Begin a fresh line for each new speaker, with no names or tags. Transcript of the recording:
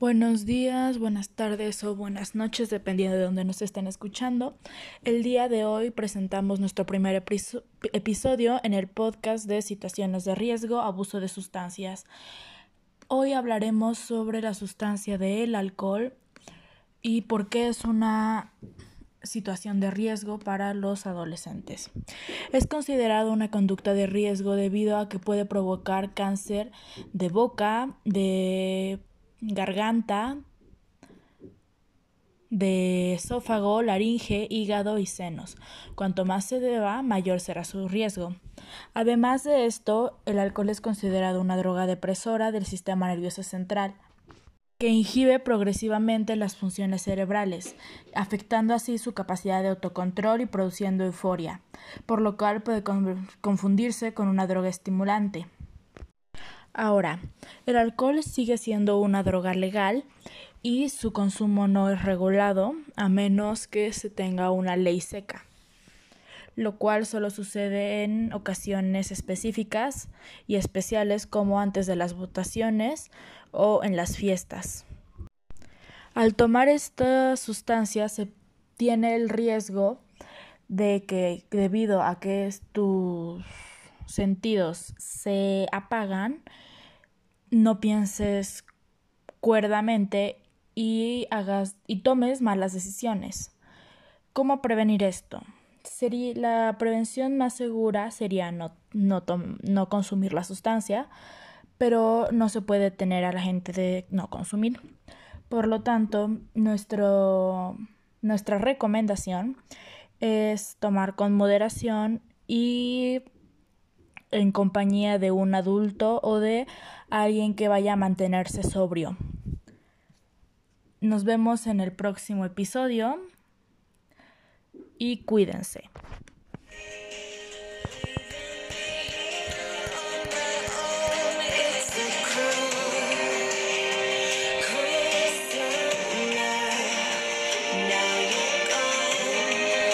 Buenos días, buenas tardes o buenas noches, dependiendo de dónde nos estén escuchando. El día de hoy presentamos nuestro primer episo- episodio en el podcast de situaciones de riesgo, abuso de sustancias. Hoy hablaremos sobre la sustancia del alcohol y por qué es una situación de riesgo para los adolescentes. Es considerado una conducta de riesgo debido a que puede provocar cáncer de boca, de garganta, de esófago, laringe, hígado y senos. Cuanto más se beba, mayor será su riesgo. Además de esto, el alcohol es considerado una droga depresora del sistema nervioso central que inhibe progresivamente las funciones cerebrales, afectando así su capacidad de autocontrol y produciendo euforia, por lo cual puede con- confundirse con una droga estimulante. Ahora, el alcohol sigue siendo una droga legal y su consumo no es regulado a menos que se tenga una ley seca, lo cual solo sucede en ocasiones específicas y especiales como antes de las votaciones o en las fiestas. Al tomar esta sustancia se tiene el riesgo de que debido a que tus sentidos se apagan, no pienses cuerdamente y hagas y tomes malas decisiones. ¿Cómo prevenir esto? Sería, la prevención más segura sería no, no, no consumir la sustancia, pero no se puede detener a la gente de no consumir. Por lo tanto, nuestro, nuestra recomendación es tomar con moderación y en compañía de un adulto o de alguien que vaya a mantenerse sobrio. Nos vemos en el próximo episodio y cuídense.